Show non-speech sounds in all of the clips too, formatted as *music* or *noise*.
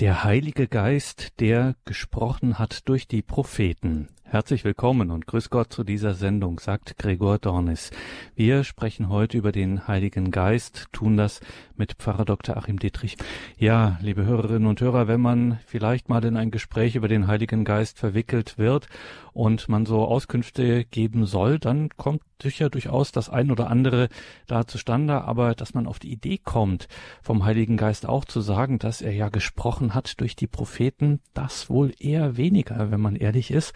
Der Heilige Geist, der gesprochen hat durch die Propheten. Herzlich willkommen und grüß Gott zu dieser Sendung, sagt Gregor Dornis. Wir sprechen heute über den Heiligen Geist, tun das mit Pfarrer Dr. Achim Dietrich. Ja, liebe Hörerinnen und Hörer, wenn man vielleicht mal in ein Gespräch über den Heiligen Geist verwickelt wird und man so Auskünfte geben soll, dann kommt sicher durchaus das ein oder andere da zustande, aber dass man auf die Idee kommt, vom Heiligen Geist auch zu sagen, dass er ja gesprochen hat durch die Propheten, das wohl eher weniger, wenn man ehrlich ist.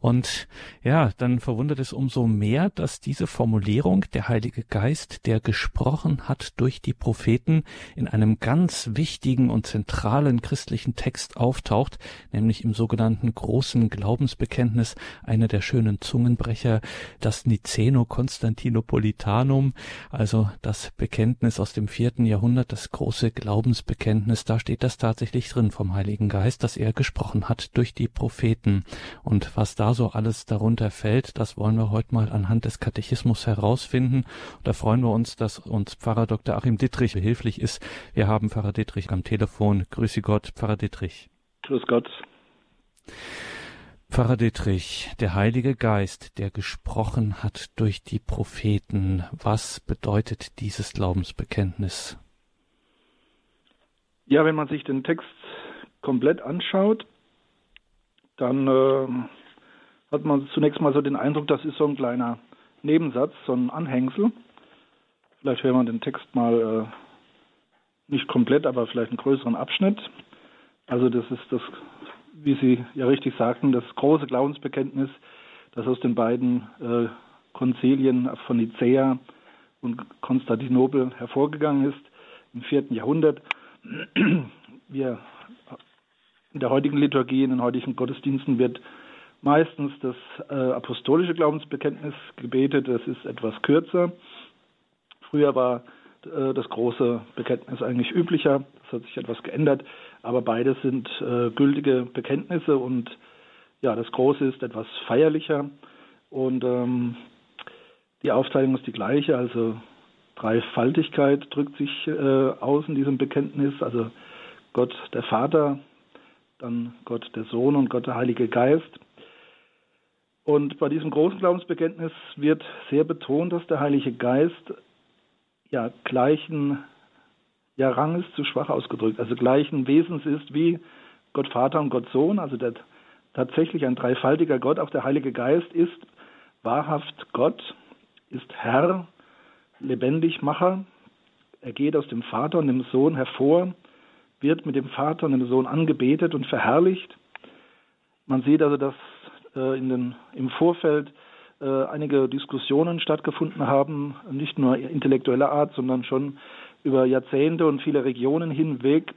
Und ja, dann verwundert es umso mehr, dass diese Formulierung, der Heilige Geist, der gesprochen hat durch die Propheten, in einem ganz wichtigen und zentralen christlichen Text auftaucht, nämlich im sogenannten großen Glaubensbekenntnis, einer der schönen Zungenbrecher, das Niceno Constantinopolitanum, also das Bekenntnis aus dem vierten Jahrhundert, das große Glaubensbekenntnis, da steht das tatsächlich drin vom Heiligen Geist, dass er gesprochen hat durch die Propheten. Und was da so alles darunter fällt, das wollen wir heute mal anhand des Katechismus herausfinden. Und da freuen wir uns, dass uns Pfarrer Dr. Achim Dittrich behilflich ist. Wir haben Pfarrer Dittrich am Telefon. Grüße Gott, Pfarrer Dittrich. Grüß Gott. Pfarrer Dittrich, der Heilige Geist, der gesprochen hat durch die Propheten, was bedeutet dieses Glaubensbekenntnis? Ja, wenn man sich den Text komplett anschaut, dann äh, hat man zunächst mal so den Eindruck, das ist so ein kleiner Nebensatz, so ein Anhängsel. Vielleicht hören wir den Text mal äh, nicht komplett, aber vielleicht einen größeren Abschnitt. Also das ist das, wie Sie ja richtig sagten, das große Glaubensbekenntnis, das aus den beiden äh, Konzilien von Nicäa und Konstantinopel hervorgegangen ist im vierten Jahrhundert. Wir in der heutigen Liturgie, in den heutigen Gottesdiensten wird meistens das äh, apostolische Glaubensbekenntnis gebetet. Das ist etwas kürzer. Früher war äh, das große Bekenntnis eigentlich üblicher. Das hat sich etwas geändert. Aber beides sind äh, gültige Bekenntnisse und ja, das große ist etwas feierlicher und ähm, die Aufteilung ist die gleiche. Also Dreifaltigkeit drückt sich äh, aus in diesem Bekenntnis. Also Gott der Vater, dann Gott der Sohn und Gott der Heilige Geist. Und bei diesem großen Glaubensbekenntnis wird sehr betont, dass der Heilige Geist ja gleichen ja, Rang ist zu schwach ausgedrückt, also gleichen Wesens ist wie Gott Vater und Gott Sohn, also der, tatsächlich ein dreifaltiger Gott, auch der Heilige Geist ist wahrhaft Gott, ist Herr, Lebendigmacher, er geht aus dem Vater und dem Sohn hervor, wird mit dem Vater und dem Sohn angebetet und verherrlicht. Man sieht also, dass in den, im Vorfeld äh, einige Diskussionen stattgefunden haben, nicht nur intellektueller Art, sondern schon über Jahrzehnte und viele Regionen hinweg.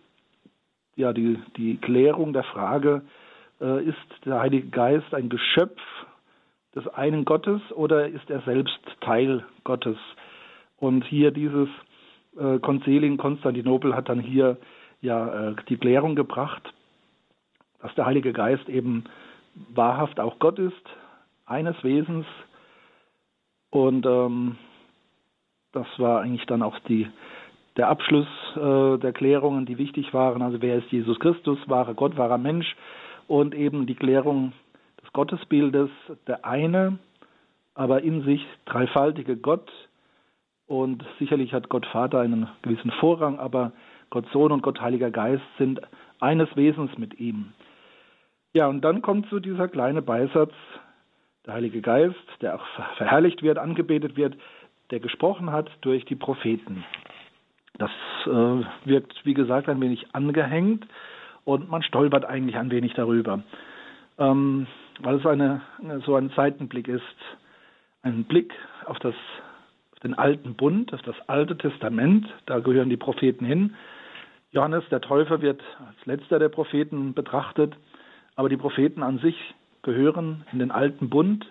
Ja, die, die Klärung der Frage, äh, ist der Heilige Geist ein Geschöpf des einen Gottes oder ist er selbst Teil Gottes? Und hier dieses äh, Konzil in Konstantinopel hat dann hier ja äh, die Klärung gebracht, dass der Heilige Geist eben wahrhaft auch Gott ist, eines Wesens. Und ähm, das war eigentlich dann auch die, der Abschluss äh, der Klärungen, die wichtig waren. Also wer ist Jesus Christus, wahrer Gott, wahrer Mensch und eben die Klärung des Gottesbildes, der eine, aber in sich dreifaltige Gott. Und sicherlich hat Gott Vater einen gewissen Vorrang, aber Gott Sohn und Gott Heiliger Geist sind eines Wesens mit ihm. Ja, und dann kommt so dieser kleine Beisatz, der Heilige Geist, der auch verherrlicht wird, angebetet wird, der gesprochen hat durch die Propheten. Das äh, wirkt, wie gesagt, ein wenig angehängt und man stolpert eigentlich ein wenig darüber, ähm, weil es eine, so ein Seitenblick ist, ein Blick auf, das, auf den alten Bund, auf das alte Testament, da gehören die Propheten hin. Johannes der Täufer wird als letzter der Propheten betrachtet aber die Propheten an sich gehören in den alten Bund.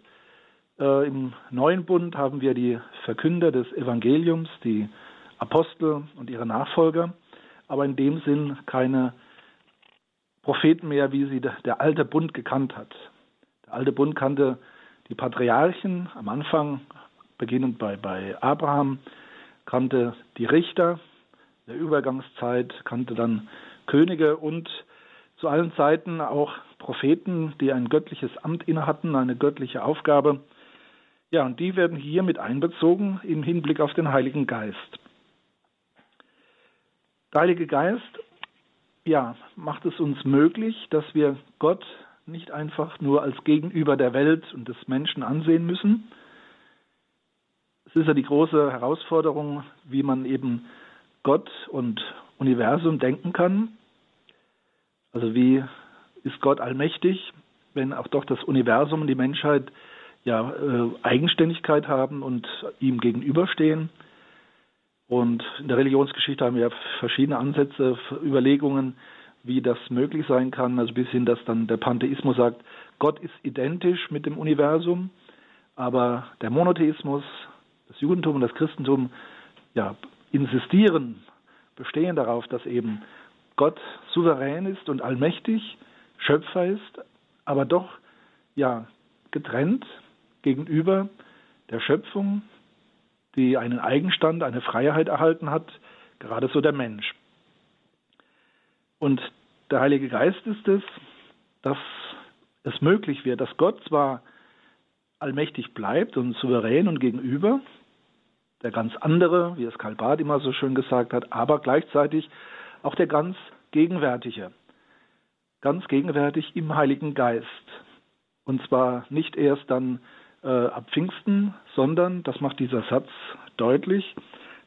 Äh, Im neuen Bund haben wir die Verkünder des Evangeliums, die Apostel und ihre Nachfolger, aber in dem Sinn keine Propheten mehr, wie sie der alte Bund gekannt hat. Der alte Bund kannte die Patriarchen am Anfang, beginnend bei, bei Abraham, kannte die Richter der Übergangszeit, kannte dann Könige und zu allen Zeiten auch Propheten, die ein göttliches Amt innehatten, eine göttliche Aufgabe. Ja, und die werden hier mit einbezogen im Hinblick auf den Heiligen Geist. Der Heilige Geist, ja, macht es uns möglich, dass wir Gott nicht einfach nur als Gegenüber der Welt und des Menschen ansehen müssen. Es ist ja die große Herausforderung, wie man eben Gott und Universum denken kann. Also wie ist Gott allmächtig, wenn auch doch das Universum und die Menschheit ja äh, Eigenständigkeit haben und ihm gegenüberstehen. Und in der Religionsgeschichte haben wir verschiedene Ansätze, Überlegungen, wie das möglich sein kann. Also bis hin, dass dann der Pantheismus sagt, Gott ist identisch mit dem Universum, aber der Monotheismus, das Judentum und das Christentum ja, insistieren, bestehen darauf, dass eben Gott souverän ist und allmächtig, Schöpfer ist, aber doch ja getrennt gegenüber der Schöpfung, die einen Eigenstand, eine Freiheit erhalten hat, gerade so der Mensch. Und der Heilige Geist ist es, dass es möglich wird, dass Gott zwar allmächtig bleibt und souverän und gegenüber, der ganz andere, wie es Karl Barth immer so schön gesagt hat, aber gleichzeitig auch der ganz gegenwärtige, ganz gegenwärtig im Heiligen Geist. Und zwar nicht erst dann äh, ab Pfingsten, sondern, das macht dieser Satz deutlich,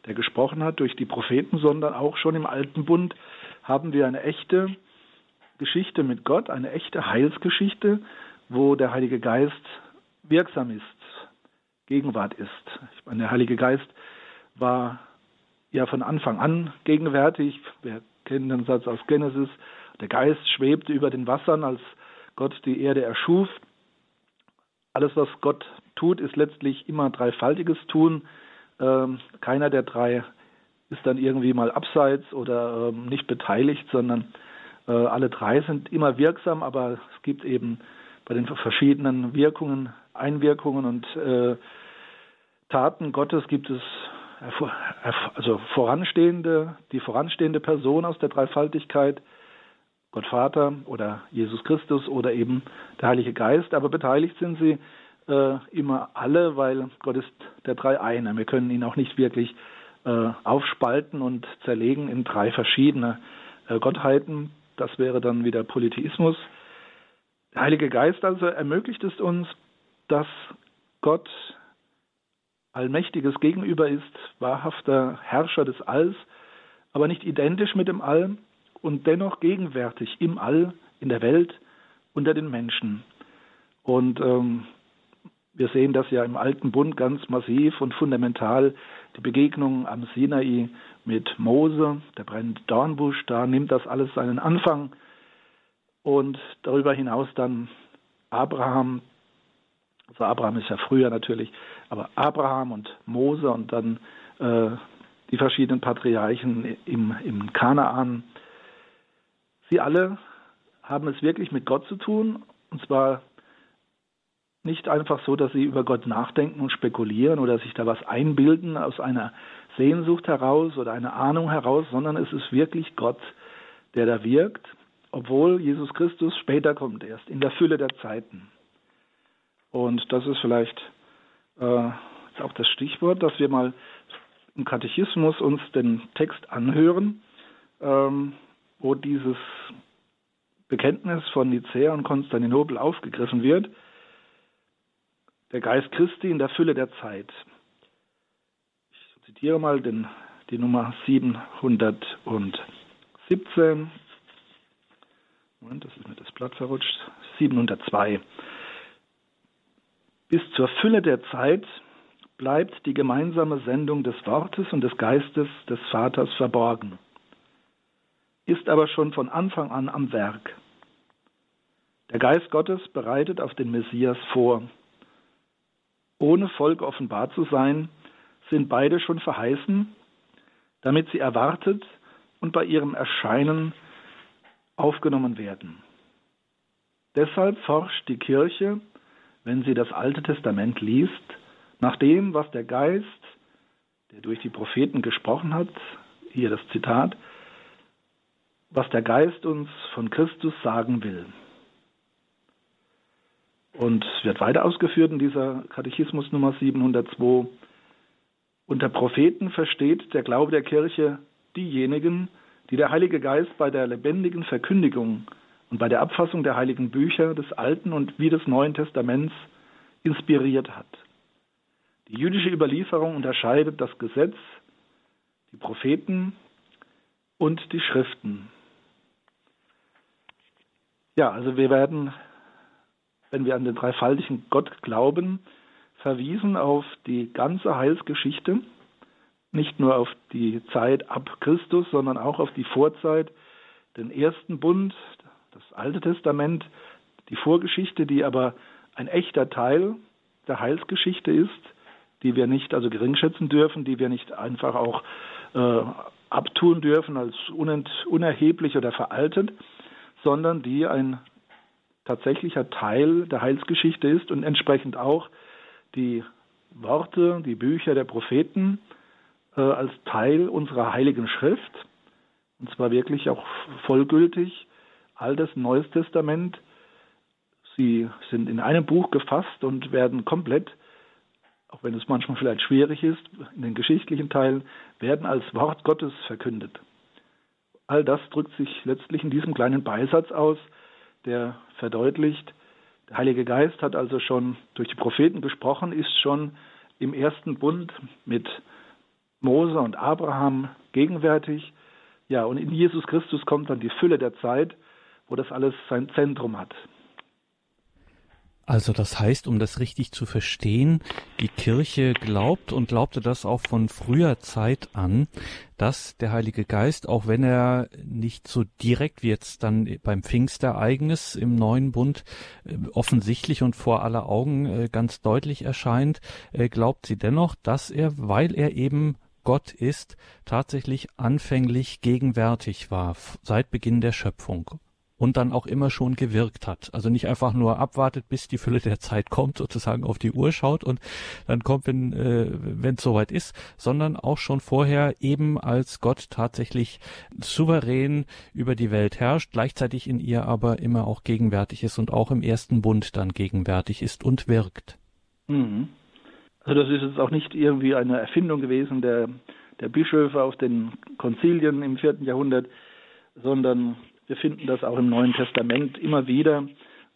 der gesprochen hat durch die Propheten, sondern auch schon im Alten Bund haben wir eine echte Geschichte mit Gott, eine echte Heilsgeschichte, wo der Heilige Geist wirksam ist, Gegenwart ist. Ich meine, der Heilige Geist war ja von Anfang an gegenwärtig. Wir kennen den Satz aus Genesis. Der Geist schwebte über den Wassern, als Gott die Erde erschuf. Alles, was Gott tut, ist letztlich immer dreifaltiges Tun. Ähm, keiner der drei ist dann irgendwie mal abseits oder ähm, nicht beteiligt, sondern äh, alle drei sind immer wirksam, aber es gibt eben bei den verschiedenen Wirkungen, Einwirkungen und äh, Taten Gottes gibt es also voranstehende, die voranstehende Person aus der Dreifaltigkeit, Gott Vater oder Jesus Christus oder eben der Heilige Geist, aber beteiligt sind sie äh, immer alle, weil Gott ist der Dreieine. Wir können ihn auch nicht wirklich äh, aufspalten und zerlegen in drei verschiedene äh, Gottheiten. Das wäre dann wieder Polytheismus. Der Heilige Geist also ermöglicht es uns, dass Gott allmächtiges Gegenüber ist, wahrhafter Herrscher des Alls, aber nicht identisch mit dem All und dennoch gegenwärtig im All, in der Welt, unter den Menschen. Und ähm, wir sehen das ja im Alten Bund ganz massiv und fundamental. Die Begegnung am Sinai mit Mose, der brennt Dornbusch, da nimmt das alles seinen Anfang. Und darüber hinaus dann Abraham, also Abraham ist ja früher natürlich, aber Abraham und Mose und dann äh, die verschiedenen Patriarchen im, im Kanaan. Sie alle haben es wirklich mit Gott zu tun, und zwar nicht einfach so, dass sie über Gott nachdenken und spekulieren oder sich da was einbilden aus einer Sehnsucht heraus oder einer Ahnung heraus, sondern es ist wirklich Gott, der da wirkt, obwohl Jesus Christus später kommt erst, in der Fülle der Zeiten. Und das ist vielleicht äh, auch das Stichwort, dass wir mal im Katechismus uns den Text anhören, ähm, wo dieses Bekenntnis von Nicäa und Konstantinopel aufgegriffen wird der Geist Christi in der Fülle der Zeit. Ich zitiere mal den, die Nummer 717. Moment, das ist mir das Blatt verrutscht. 702. Bis zur Fülle der Zeit bleibt die gemeinsame Sendung des Wortes und des Geistes des Vaters verborgen, ist aber schon von Anfang an am Werk. Der Geist Gottes bereitet auf den Messias vor ohne Volk offenbar zu sein, sind beide schon verheißen, damit sie erwartet und bei ihrem Erscheinen aufgenommen werden. Deshalb forscht die Kirche, wenn sie das Alte Testament liest, nach dem, was der Geist, der durch die Propheten gesprochen hat, hier das Zitat, was der Geist uns von Christus sagen will. Und wird weiter ausgeführt in dieser Katechismus Nummer 702. Unter Propheten versteht der Glaube der Kirche diejenigen, die der Heilige Geist bei der lebendigen Verkündigung und bei der Abfassung der heiligen Bücher des Alten und wie des Neuen Testaments inspiriert hat. Die jüdische Überlieferung unterscheidet das Gesetz, die Propheten und die Schriften. Ja, also wir werden, wenn wir an den dreifaltigen Gott glauben, verwiesen auf die ganze Heilsgeschichte, nicht nur auf die Zeit ab Christus, sondern auch auf die Vorzeit, den ersten Bund, das Alte Testament, die Vorgeschichte, die aber ein echter Teil der Heilsgeschichte ist, die wir nicht also geringschätzen dürfen, die wir nicht einfach auch äh, abtun dürfen als unerheblich oder veraltet, sondern die ein tatsächlicher Teil der Heilsgeschichte ist und entsprechend auch die Worte, die Bücher der Propheten äh, als Teil unserer heiligen Schrift, und zwar wirklich auch vollgültig, Altes, Neues Testament. Sie sind in einem Buch gefasst und werden komplett, auch wenn es manchmal vielleicht schwierig ist, in den geschichtlichen Teilen, werden als Wort Gottes verkündet. All das drückt sich letztlich in diesem kleinen Beisatz aus, der verdeutlicht, der Heilige Geist hat also schon durch die Propheten gesprochen, ist schon im ersten Bund mit Mose und Abraham gegenwärtig. Ja, und in Jesus Christus kommt dann die Fülle der Zeit, wo das alles sein Zentrum hat. Also das heißt, um das richtig zu verstehen, die Kirche glaubt und glaubte das auch von früher Zeit an, dass der Heilige Geist, auch wenn er nicht so direkt wie jetzt dann beim Pfingstereignis im neuen Bund äh, offensichtlich und vor aller Augen äh, ganz deutlich erscheint, äh, glaubt sie dennoch, dass er, weil er eben Gott ist, tatsächlich anfänglich gegenwärtig war, seit Beginn der Schöpfung und dann auch immer schon gewirkt hat. Also nicht einfach nur abwartet, bis die Fülle der Zeit kommt, sozusagen auf die Uhr schaut und dann kommt, wenn äh, es soweit ist, sondern auch schon vorher eben als Gott tatsächlich souverän über die Welt herrscht, gleichzeitig in ihr aber immer auch gegenwärtig ist und auch im ersten Bund dann gegenwärtig ist und wirkt. Mhm. Also das ist jetzt auch nicht irgendwie eine Erfindung gewesen der, der Bischöfe auf den Konzilien im vierten Jahrhundert, sondern wir finden das auch im Neuen Testament immer wieder,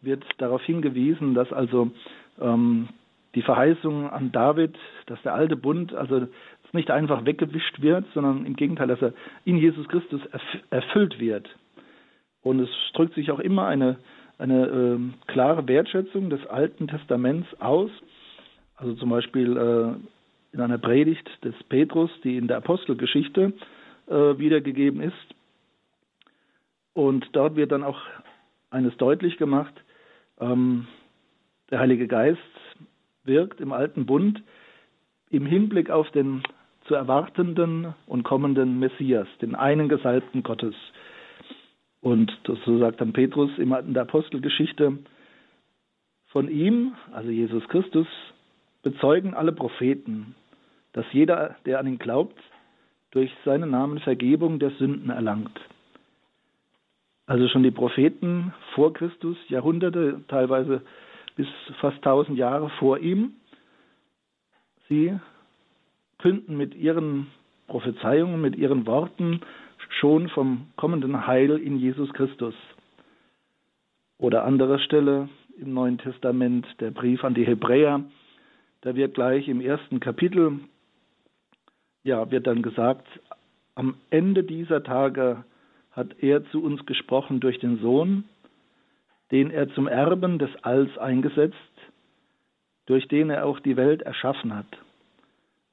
wird darauf hingewiesen, dass also ähm, die Verheißung an David, dass der alte Bund also nicht einfach weggewischt wird, sondern im Gegenteil, dass er in Jesus Christus erfüllt wird. Und es drückt sich auch immer eine, eine äh, klare Wertschätzung des Alten Testaments aus. Also zum Beispiel äh, in einer Predigt des Petrus, die in der Apostelgeschichte äh, wiedergegeben ist, und dort wird dann auch eines deutlich gemacht, ähm, der Heilige Geist wirkt im alten Bund im Hinblick auf den zu erwartenden und kommenden Messias, den einen Gesalbten Gottes. Und so sagt dann Petrus in der Apostelgeschichte, von ihm, also Jesus Christus, bezeugen alle Propheten, dass jeder, der an ihn glaubt, durch seinen Namen Vergebung der Sünden erlangt. Also schon die Propheten vor Christus, Jahrhunderte, teilweise bis fast tausend Jahre vor ihm, sie künden mit ihren Prophezeiungen, mit ihren Worten schon vom kommenden Heil in Jesus Christus. Oder andere Stelle im Neuen Testament, der Brief an die Hebräer, da wird gleich im ersten Kapitel, ja, wird dann gesagt, am Ende dieser Tage hat er zu uns gesprochen durch den Sohn, den er zum Erben des Alls eingesetzt, durch den er auch die Welt erschaffen hat.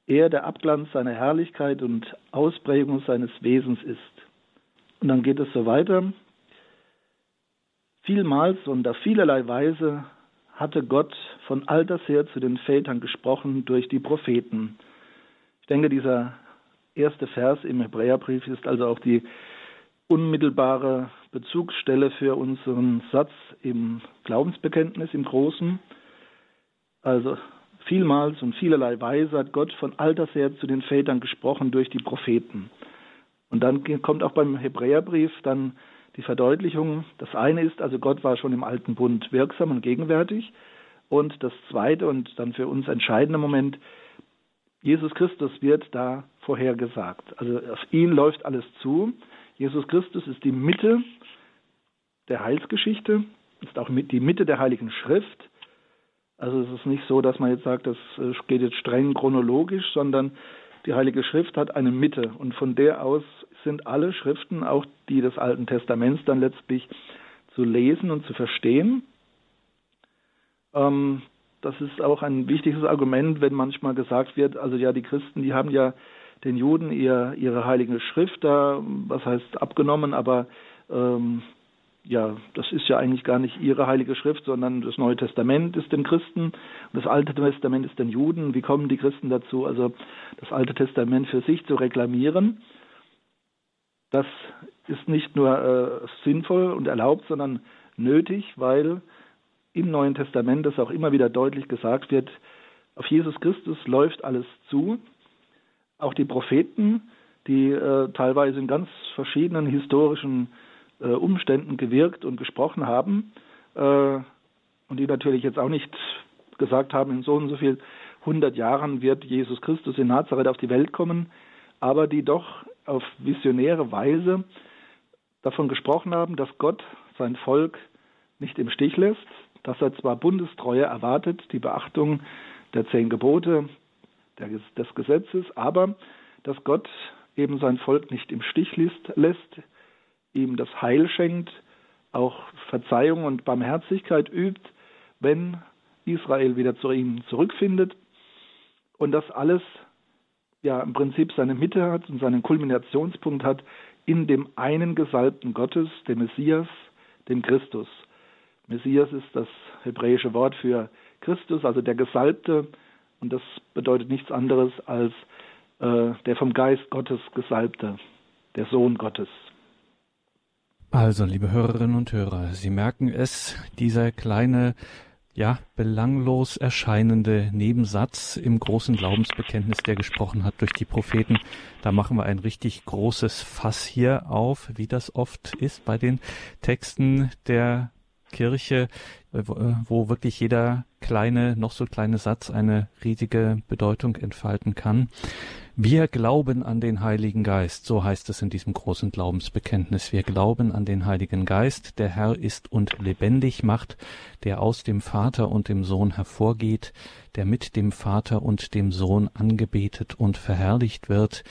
Er der Abglanz seiner Herrlichkeit und Ausprägung seines Wesens ist. Und dann geht es so weiter. Vielmals und auf vielerlei Weise hatte Gott von alters her zu den Vätern gesprochen durch die Propheten. Ich denke, dieser erste Vers im Hebräerbrief ist also auch die unmittelbare Bezugsstelle für unseren Satz im Glaubensbekenntnis im Großen. Also vielmals und vielerlei Weise hat Gott von alters her zu den Vätern gesprochen durch die Propheten. Und dann kommt auch beim Hebräerbrief dann die Verdeutlichung. Das eine ist, also Gott war schon im alten Bund wirksam und gegenwärtig. Und das zweite und dann für uns entscheidende Moment, Jesus Christus wird da vorhergesagt. Also auf ihn läuft alles zu. Jesus Christus ist die Mitte der Heilsgeschichte, ist auch die Mitte der Heiligen Schrift. Also es ist nicht so, dass man jetzt sagt, das äh, geht jetzt streng chronologisch, sondern die Heilige Schrift hat eine Mitte und von der aus sind alle Schriften, auch die des Alten Testaments, dann letztlich zu lesen und zu verstehen. Ähm, das ist auch ein wichtiges Argument, wenn manchmal gesagt wird, also ja, die Christen, die haben ja den Juden ihr, ihre heilige Schrift da, was heißt abgenommen, aber ähm, ja, das ist ja eigentlich gar nicht ihre heilige Schrift, sondern das Neue Testament ist den Christen und das Alte Testament ist den Juden. Wie kommen die Christen dazu, also das Alte Testament für sich zu reklamieren? Das ist nicht nur äh, sinnvoll und erlaubt, sondern nötig, weil im Neuen Testament das auch immer wieder deutlich gesagt wird, auf Jesus Christus läuft alles zu. Auch die Propheten, die äh, teilweise in ganz verschiedenen historischen äh, Umständen gewirkt und gesprochen haben äh, und die natürlich jetzt auch nicht gesagt haben, in so und so viel hundert Jahren wird Jesus Christus in Nazareth auf die Welt kommen, aber die doch auf visionäre Weise davon gesprochen haben, dass Gott sein Volk nicht im Stich lässt, dass er zwar Bundestreue erwartet, die Beachtung der zehn Gebote des Gesetzes, aber dass Gott eben sein Volk nicht im Stich lässt, ihm das Heil schenkt, auch Verzeihung und Barmherzigkeit übt, wenn Israel wieder zu ihm zurückfindet und das alles ja im Prinzip seine Mitte hat und seinen Kulminationspunkt hat in dem einen Gesalbten Gottes, dem Messias, dem Christus. Messias ist das hebräische Wort für Christus, also der Gesalbte, und das bedeutet nichts anderes als äh, der vom Geist Gottes Gesalbte, der Sohn Gottes. Also, liebe Hörerinnen und Hörer, Sie merken es, dieser kleine ja, belanglos erscheinende Nebensatz im großen Glaubensbekenntnis, der gesprochen hat durch die Propheten. Da machen wir ein richtig großes Fass hier auf, wie das oft ist bei den Texten der Kirche, äh, äh, wo wirklich jeder kleine, noch so kleine Satz eine riesige Bedeutung entfalten kann. Wir glauben an den Heiligen Geist, so heißt es in diesem großen Glaubensbekenntnis. Wir glauben an den Heiligen Geist, der Herr ist und lebendig macht, der aus dem Vater und dem Sohn hervorgeht, der mit dem Vater und dem Sohn angebetet und verherrlicht wird,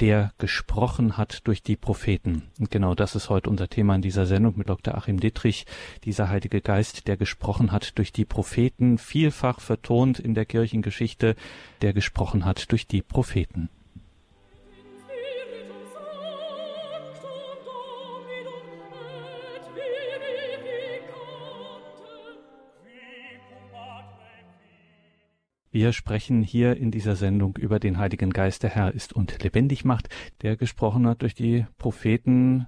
der gesprochen hat durch die Propheten. Und genau das ist heute unser Thema in dieser Sendung mit Dr. Achim Dittrich, dieser Heilige Geist, der gesprochen hat durch die Propheten, vielfach vertont in der Kirchengeschichte, der gesprochen hat durch die Propheten. Wir sprechen hier in dieser Sendung über den Heiligen Geist, der Herr ist und lebendig macht, der gesprochen hat durch die Propheten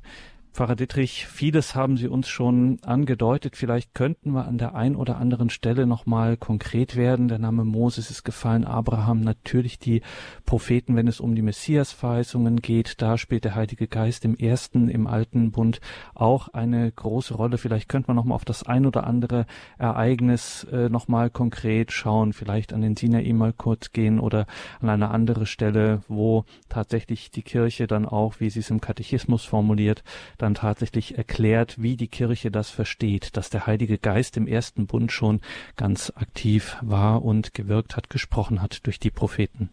Pfarrer Dittrich, vieles haben Sie uns schon angedeutet. Vielleicht könnten wir an der ein oder anderen Stelle nochmal konkret werden. Der Name Moses ist gefallen, Abraham, natürlich die Propheten, wenn es um die Messias-Verheißungen geht. Da spielt der Heilige Geist im ersten, im alten Bund auch eine große Rolle. Vielleicht könnte man nochmal auf das ein oder andere Ereignis äh, nochmal konkret schauen. Vielleicht an den Sinai mal kurz gehen oder an eine andere Stelle, wo tatsächlich die Kirche dann auch, wie sie es im Katechismus formuliert, dann tatsächlich erklärt, wie die Kirche das versteht, dass der Heilige Geist im ersten Bund schon ganz aktiv war und gewirkt hat, gesprochen hat durch die Propheten.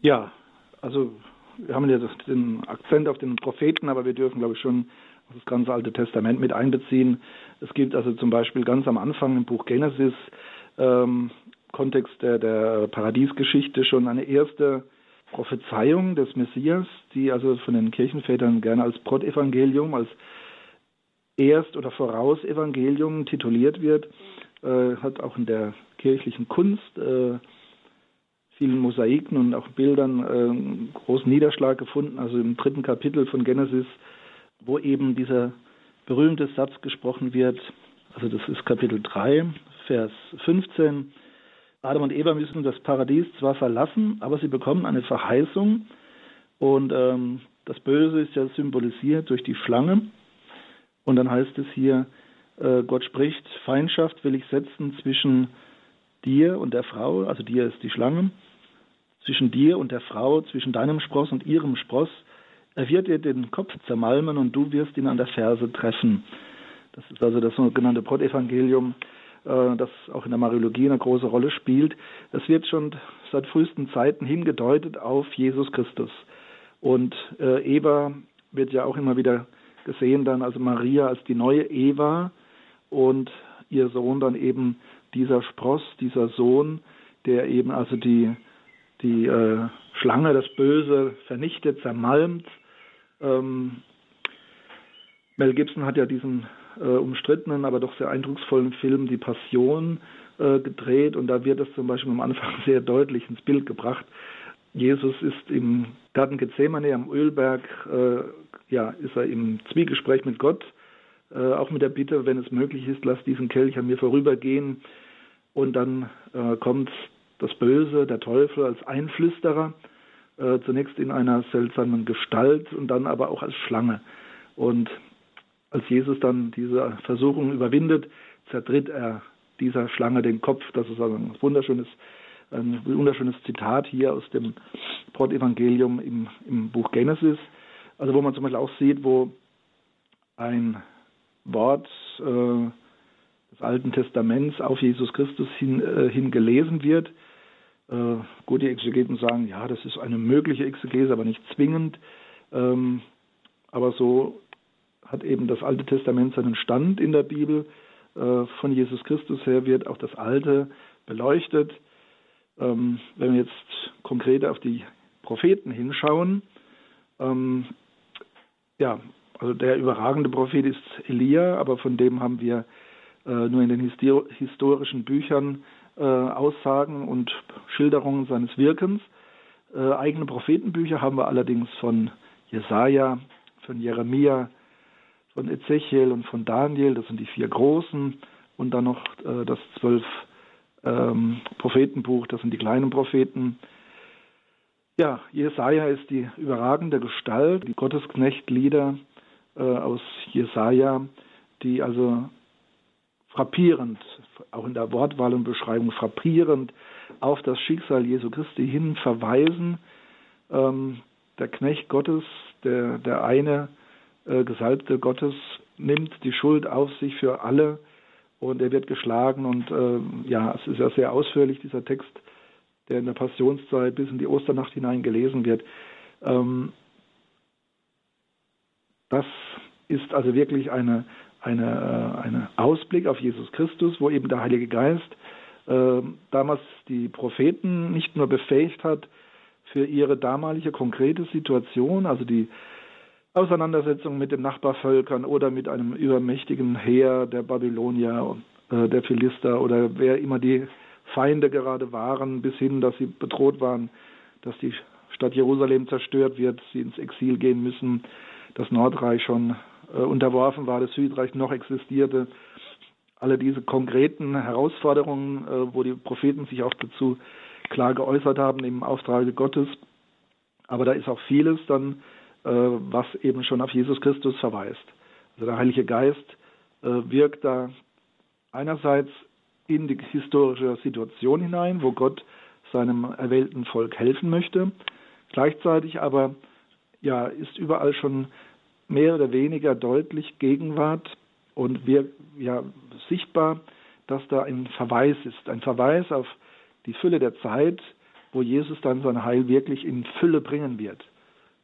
Ja, also wir haben ja den Akzent auf den Propheten, aber wir dürfen, glaube ich, schon das ganze Alte Testament mit einbeziehen. Es gibt also zum Beispiel ganz am Anfang im Buch Genesis, ähm, Kontext der, der Paradiesgeschichte, schon eine erste Prophezeiung des Messias, die also von den Kirchenvätern gerne als Protevangelium, als Erst- oder Vorausevangelium tituliert wird, äh, hat auch in der kirchlichen Kunst, äh, vielen Mosaiken und auch Bildern äh, großen Niederschlag gefunden. Also im dritten Kapitel von Genesis, wo eben dieser berühmte Satz gesprochen wird, also das ist Kapitel 3, Vers 15, Adam und Eva müssen das Paradies zwar verlassen, aber sie bekommen eine Verheißung Und ähm, das Böse ist ja symbolisiert durch die Schlange. Und dann heißt es hier, äh, Gott spricht, Feindschaft will ich setzen zwischen dir und der Frau, also dir ist die Schlange, zwischen dir und der Frau, zwischen deinem Spross und ihrem Spross. Er wird dir den Kopf zermalmen und du wirst ihn an der Ferse treffen. Das ist also das sogenannte Brotevangelium, äh, das auch in der Mariologie eine große Rolle spielt. Es wird schon seit frühesten Zeiten hingedeutet auf Jesus Christus. Und äh, Eva wird ja auch immer wieder gesehen dann, also Maria als die neue Eva und ihr Sohn dann eben dieser Spross, dieser Sohn, der eben also die, die äh, Schlange, das Böse vernichtet, zermalmt. Ähm, Mel Gibson hat ja diesen äh, umstrittenen, aber doch sehr eindrucksvollen Film Die Passion äh, gedreht und da wird das zum Beispiel am Anfang *laughs* sehr deutlich ins Bild gebracht. Jesus ist im Garten Gethsemane am Ölberg, äh, ja, ist er im Zwiegespräch mit Gott, äh, auch mit der Bitte, wenn es möglich ist, lass diesen Kelch an mir vorübergehen. Und dann äh, kommt das Böse, der Teufel als Einflüsterer, äh, zunächst in einer seltsamen Gestalt und dann aber auch als Schlange. Und als Jesus dann diese Versuchung überwindet, zertritt er dieser Schlange den Kopf. Das ist also ein wunderschönes, ein wunderschönes Zitat hier aus dem Brotevangelium im, im Buch Genesis. Also wo man zum Beispiel auch sieht, wo ein Wort äh, des Alten Testaments auf Jesus Christus hin, äh, hin gelesen wird. Äh, gut, die Exegeten sagen, ja, das ist eine mögliche Exegese, aber nicht zwingend. Ähm, aber so hat eben das Alte Testament seinen Stand in der Bibel. Äh, von Jesus Christus her wird auch das Alte beleuchtet. Ähm, wenn wir jetzt konkret auf die Propheten hinschauen, ähm, ja, also der überragende Prophet ist Elia, aber von dem haben wir äh, nur in den historischen Büchern äh, Aussagen und Schilderungen seines Wirkens. eigene Prophetenbücher haben wir allerdings von Jesaja, von Jeremia, von Ezechiel und von Daniel, das sind die vier großen, und dann noch äh, das zwölf ähm, Prophetenbuch, das sind die kleinen Propheten. Ja, Jesaja ist die überragende Gestalt, die Gottesknechtlieder äh, aus Jesaja, die also frappierend, auch in der Wortwahl und Beschreibung frappierend auf das Schicksal Jesu Christi hin verweisen. Ähm, der Knecht Gottes, der, der eine, Gesalbte Gottes nimmt die Schuld auf sich für alle und er wird geschlagen und äh, ja, es ist ja sehr ausführlich dieser Text, der in der Passionszeit bis in die Osternacht hinein gelesen wird. Ähm, das ist also wirklich eine, eine, äh, eine Ausblick auf Jesus Christus, wo eben der Heilige Geist äh, damals die Propheten nicht nur befähigt hat für ihre damalige konkrete Situation, also die Auseinandersetzung mit den Nachbarvölkern oder mit einem übermächtigen Heer der Babylonier, äh, der Philister oder wer immer die Feinde gerade waren, bis hin, dass sie bedroht waren, dass die Stadt Jerusalem zerstört wird, sie ins Exil gehen müssen, das Nordreich schon äh, unterworfen war, das Südreich noch existierte. Alle diese konkreten Herausforderungen, äh, wo die Propheten sich auch dazu klar geäußert haben im Auftrage Gottes. Aber da ist auch vieles dann was eben schon auf Jesus Christus verweist. Also der Heilige Geist äh, wirkt da einerseits in die historische Situation hinein, wo Gott seinem erwählten Volk helfen möchte. Gleichzeitig aber ja, ist überall schon mehr oder weniger deutlich Gegenwart und wir, ja, sichtbar, dass da ein Verweis ist, ein Verweis auf die Fülle der Zeit, wo Jesus dann sein Heil wirklich in Fülle bringen wird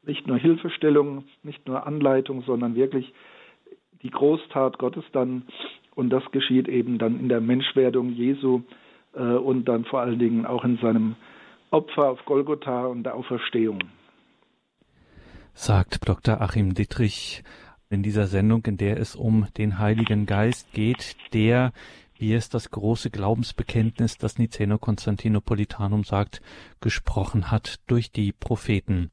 nicht nur Hilfestellung, nicht nur Anleitung, sondern wirklich die Großtat Gottes dann. Und das geschieht eben dann in der Menschwerdung Jesu äh, und dann vor allen Dingen auch in seinem Opfer auf Golgotha und der Auferstehung. Sagt Dr. Achim Dittrich in dieser Sendung, in der es um den Heiligen Geist geht, der wie es das große Glaubensbekenntnis, das Niceno-Konstantinopolitanum sagt, gesprochen hat durch die Propheten.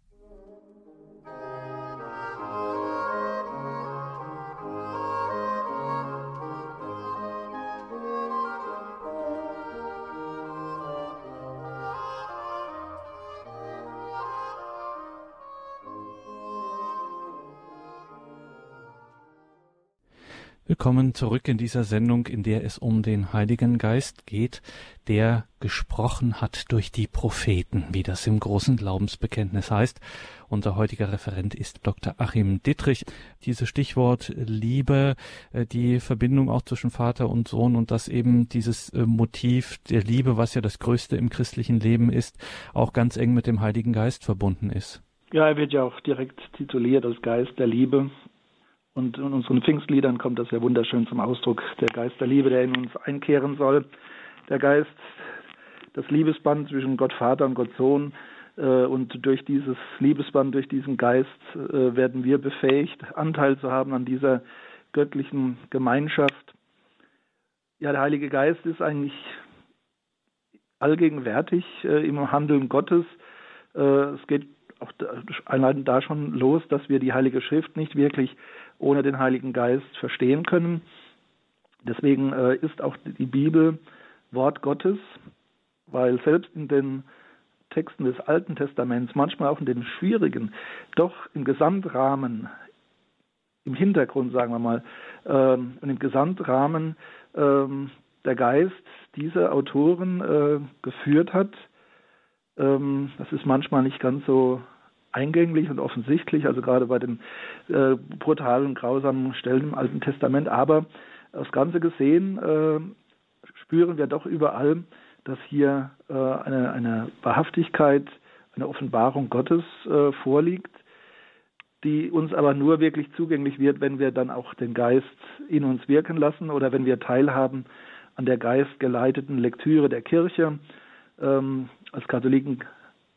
Willkommen zurück in dieser Sendung, in der es um den Heiligen Geist geht, der gesprochen hat durch die Propheten, wie das im großen Glaubensbekenntnis heißt. Unser heutiger Referent ist Dr. Achim Dittrich. Dieses Stichwort Liebe, äh, die Verbindung auch zwischen Vater und Sohn und dass eben dieses äh, Motiv der Liebe, was ja das Größte im christlichen Leben ist, auch ganz eng mit dem Heiligen Geist verbunden ist. Ja, er wird ja auch direkt tituliert als Geist der Liebe. Und in unseren Pfingstliedern kommt das ja wunderschön zum Ausdruck, der Geist der Liebe, der in uns einkehren soll. Der Geist, das Liebesband zwischen Gott Vater und Gott Sohn. Äh, und durch dieses Liebesband, durch diesen Geist äh, werden wir befähigt, Anteil zu haben an dieser göttlichen Gemeinschaft. Ja, der Heilige Geist ist eigentlich allgegenwärtig äh, im Handeln Gottes. es geht auch allein da schon los, dass wir die Heilige Schrift nicht wirklich ohne den Heiligen Geist verstehen können. Deswegen äh, ist auch die Bibel Wort Gottes, weil selbst in den Texten des Alten Testaments, manchmal auch in den schwierigen, doch im Gesamtrahmen, im Hintergrund sagen wir mal, ähm, und im Gesamtrahmen ähm, der Geist dieser Autoren äh, geführt hat. Ähm, das ist manchmal nicht ganz so eingänglich und offensichtlich, also gerade bei den äh, brutalen, grausamen Stellen im Alten Testament. Aber das Ganze gesehen äh, spüren wir doch überall, dass hier äh, eine, eine Wahrhaftigkeit, eine Offenbarung Gottes äh, vorliegt, die uns aber nur wirklich zugänglich wird, wenn wir dann auch den Geist in uns wirken lassen oder wenn wir teilhaben an der geistgeleiteten Lektüre der Kirche. Ähm, als Katholiken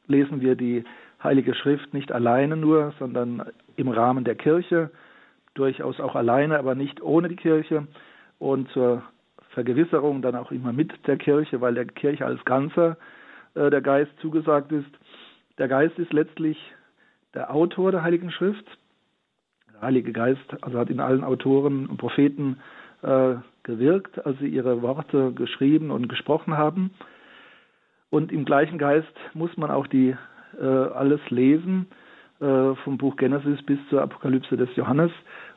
lesen wir die Heilige Schrift nicht alleine nur, sondern im Rahmen der Kirche, durchaus auch alleine, aber nicht ohne die Kirche und zur Vergewisserung dann auch immer mit der Kirche, weil der Kirche als Ganzer äh, der Geist zugesagt ist. Der Geist ist letztlich der Autor der Heiligen Schrift. Der Heilige Geist also hat in allen Autoren und Propheten äh, gewirkt, als sie ihre Worte geschrieben und gesprochen haben. Und im gleichen Geist muss man auch die alles lesen, äh, vom Buch Genesis bis zur Apokalypse des Johannes,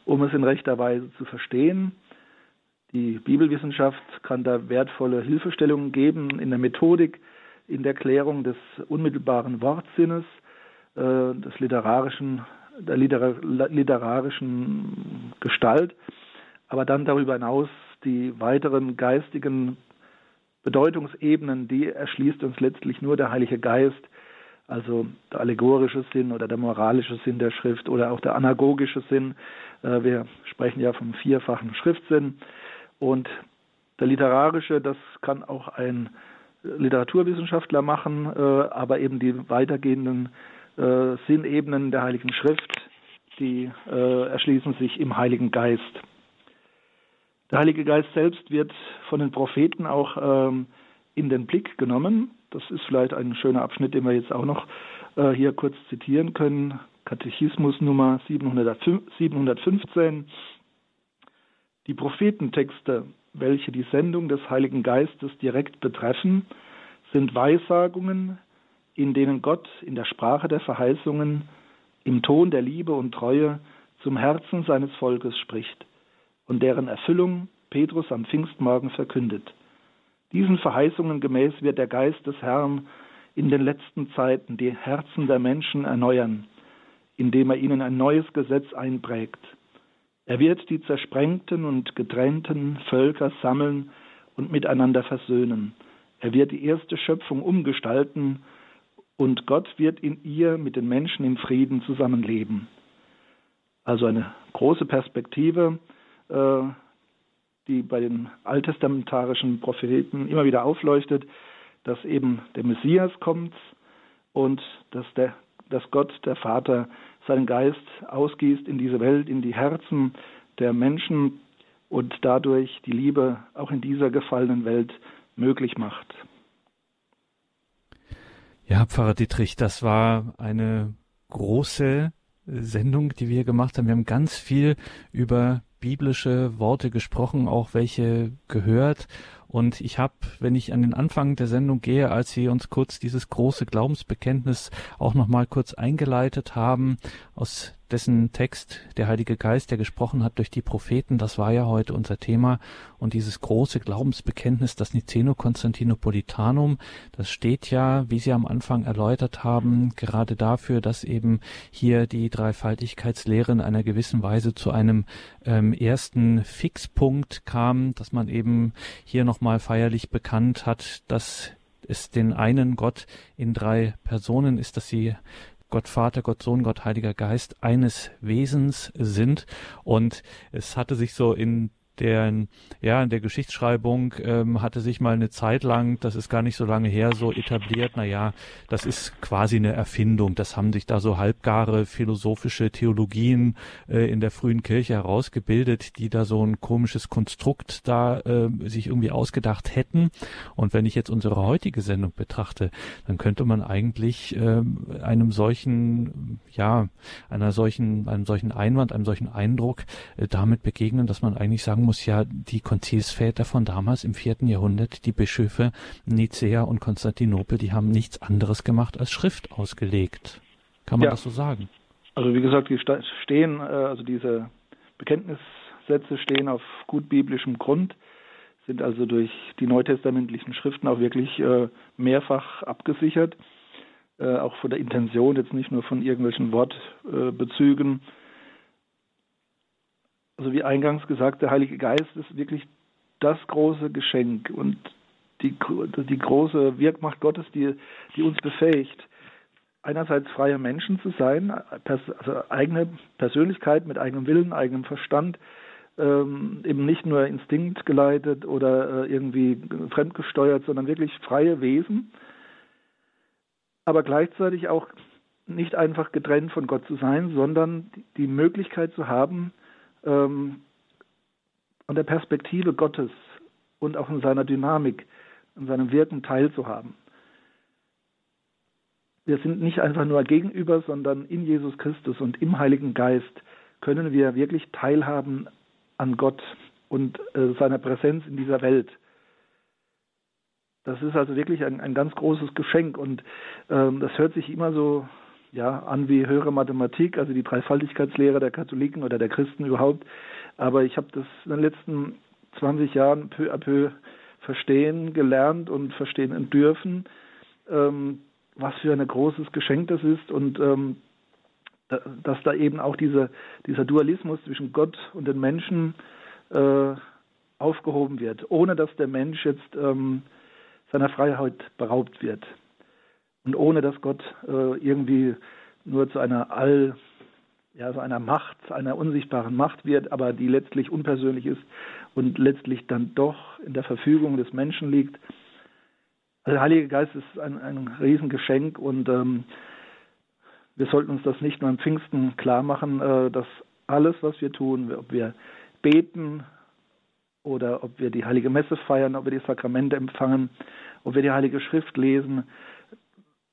um es in rechter Weise zu verstehen. Die Bibelwissenschaft kann da wertvolle Hilfestellungen geben in der Methodik, in der Klärung des unmittelbaren Wortsinnes, äh, des literarischen, der literarischen Gestalt, aber dann darüber hinaus die weiteren geistigen Bedeutungsebenen, die erschließt uns letztlich nur der Heilige Geist, also der allegorische Sinn oder der moralische Sinn der Schrift oder auch der anagogische Sinn. Äh, wir sprechen ja vom vierfachen Schriftsinn. Und der literarische, das kann auch ein Literaturwissenschaftler machen, äh, aber eben die weitergehenden äh, Sinnebenen der Heiligen Schrift, die erschließen sich im Heiligen Geist. Der Heilige Geist selbst wird von den Propheten auch ähm, in den Blick genommen. Das ist vielleicht ein schöner Abschnitt, den wir jetzt auch noch äh, hier kurz zitieren können. Katechismus Nummer 715. Die Prophetentexte, welche die Sendung des Heiligen Geistes direkt betreffen, sind Weissagungen, in denen Gott in der Sprache der Verheißungen, im Ton der Liebe und Treue zum Herzen seines Volkes spricht und deren Erfüllung Petrus am Pfingstmorgen verkündet. Diesen Verheißungen gemäß wird der Geist des Herrn in den letzten Zeiten die Herzen der Menschen erneuern, indem er ihnen ein neues Gesetz einprägt. Er wird die zersprengten und getrennten Völker sammeln und miteinander versöhnen. Er wird die erste Schöpfung umgestalten und Gott wird in ihr mit den Menschen im Frieden zusammenleben. Also eine große Perspektive, äh, die bei den alttestamentarischen Propheten immer wieder aufleuchtet, dass eben der Messias kommt und dass, der, dass Gott, der Vater, seinen Geist ausgießt in diese Welt, in die Herzen der Menschen und dadurch die Liebe auch in dieser gefallenen Welt möglich macht. Ja, Pfarrer Dietrich, das war eine große Sendung, die wir gemacht haben. Wir haben ganz viel über biblische Worte gesprochen, auch welche gehört. Und ich habe, wenn ich an den Anfang der Sendung gehe, als Sie uns kurz dieses große Glaubensbekenntnis auch noch mal kurz eingeleitet haben, aus dessen Text der Heilige Geist, der gesprochen hat durch die Propheten, das war ja heute unser Thema. Und dieses große Glaubensbekenntnis, das Niceno-Konstantinopolitanum, das steht ja, wie Sie am Anfang erläutert haben, gerade dafür, dass eben hier die Dreifaltigkeitslehre in einer gewissen Weise zu einem ähm, ersten Fixpunkt kam, dass man eben hier nochmal feierlich bekannt hat, dass es den einen Gott in drei Personen ist, dass sie Gott Vater, Gott Sohn, Gott Heiliger Geist eines Wesens sind. Und es hatte sich so in der, ja, in der Geschichtsschreibung ähm, hatte sich mal eine Zeit lang, das ist gar nicht so lange her, so etabliert, na ja, das ist quasi eine Erfindung. Das haben sich da so halbgare philosophische Theologien äh, in der frühen Kirche herausgebildet, die da so ein komisches Konstrukt da äh, sich irgendwie ausgedacht hätten. Und wenn ich jetzt unsere heutige Sendung betrachte, dann könnte man eigentlich äh, einem solchen, ja, einer solchen, einem solchen Einwand, einem solchen Eindruck äh, damit begegnen, dass man eigentlich sagen muss ja die Konzilsväter von damals im vierten Jahrhundert, die Bischöfe Nicea und Konstantinopel, die haben nichts anderes gemacht als Schrift ausgelegt. Kann man ja. das so sagen? Also wie gesagt, die stehen, äh, also diese Bekenntnissätze stehen auf gut biblischem Grund, sind also durch die neutestamentlichen Schriften auch wirklich äh, mehrfach abgesichert, äh, auch von der Intention, jetzt nicht nur von irgendwelchen Wortbezügen also wie eingangs gesagt, der Heilige Geist ist wirklich das große Geschenk und die, die große Wirkmacht Gottes, die, die uns befähigt, einerseits freie Menschen zu sein, also eigene Persönlichkeit mit eigenem Willen, eigenem Verstand, ähm, eben nicht nur Instinkt geleitet oder äh, irgendwie fremdgesteuert, sondern wirklich freie Wesen, aber gleichzeitig auch nicht einfach getrennt von Gott zu sein, sondern die Möglichkeit zu haben, ähm, an der Perspektive Gottes und auch in seiner Dynamik, in seinem Wirken teilzuhaben. Wir sind nicht einfach nur gegenüber, sondern in Jesus Christus und im Heiligen Geist können wir wirklich teilhaben an Gott und äh, seiner Präsenz in dieser Welt. Das ist also wirklich ein, ein ganz großes Geschenk und ähm, das hört sich immer so ja, an wie höhere Mathematik, also die Dreifaltigkeitslehre der Katholiken oder der Christen überhaupt. Aber ich habe das in den letzten 20 Jahren peu à peu verstehen gelernt und verstehen dürfen, ähm, was für ein großes Geschenk das ist und ähm, da, dass da eben auch diese, dieser Dualismus zwischen Gott und den Menschen äh, aufgehoben wird, ohne dass der Mensch jetzt ähm, seiner Freiheit beraubt wird und ohne dass Gott äh, irgendwie nur zu einer all ja, so einer Macht, einer unsichtbaren Macht wird, aber die letztlich unpersönlich ist und letztlich dann doch in der Verfügung des Menschen liegt. Also der Heilige Geist ist ein, ein Riesengeschenk und ähm, wir sollten uns das nicht nur am Pfingsten klar machen, äh, dass alles, was wir tun, ob wir beten oder ob wir die Heilige Messe feiern, ob wir die Sakramente empfangen, ob wir die Heilige Schrift lesen,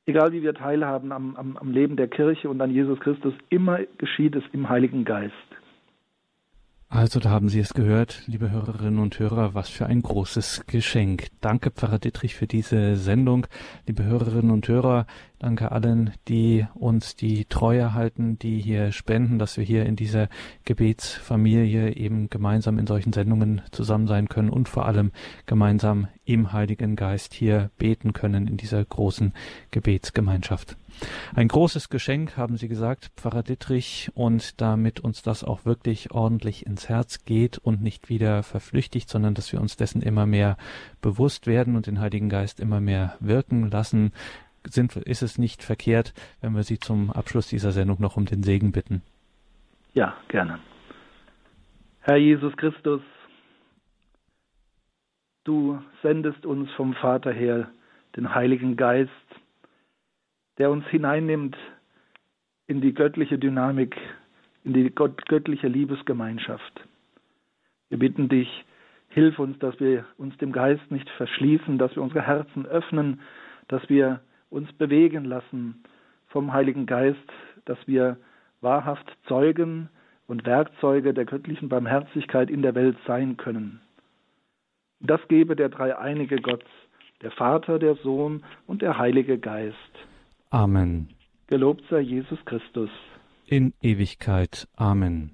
egal wie wir teilhaben am, am, am Leben der Kirche und an Jesus Christus, immer geschieht es im Heiligen Geist. Also da haben Sie es gehört, liebe Hörerinnen und Hörer, was für ein großes Geschenk. Danke, Pfarrer Dittrich, für diese Sendung. Liebe Hörerinnen und Hörer, danke allen, die uns die Treue halten, die hier spenden, dass wir hier in dieser Gebetsfamilie eben gemeinsam in solchen Sendungen zusammen sein können und vor allem gemeinsam im Heiligen Geist hier beten können in dieser großen Gebetsgemeinschaft. Ein großes Geschenk, haben Sie gesagt, Pfarrer Dittrich, und damit uns das auch wirklich ordentlich ins Herz geht und nicht wieder verflüchtigt, sondern dass wir uns dessen immer mehr bewusst werden und den Heiligen Geist immer mehr wirken lassen, sind, ist es nicht verkehrt, wenn wir Sie zum Abschluss dieser Sendung noch um den Segen bitten. Ja, gerne. Herr Jesus Christus, du sendest uns vom Vater her den Heiligen Geist, der uns hineinnimmt in die göttliche Dynamik, in die göttliche Liebesgemeinschaft. Wir bitten dich, hilf uns, dass wir uns dem Geist nicht verschließen, dass wir unsere Herzen öffnen, dass wir uns bewegen lassen vom Heiligen Geist, dass wir wahrhaft Zeugen und Werkzeuge der göttlichen Barmherzigkeit in der Welt sein können. Das gebe der dreieinige Gott, der Vater, der Sohn und der Heilige Geist. Amen. Gelobt sei Jesus Christus. in Ewigkeit. Amen.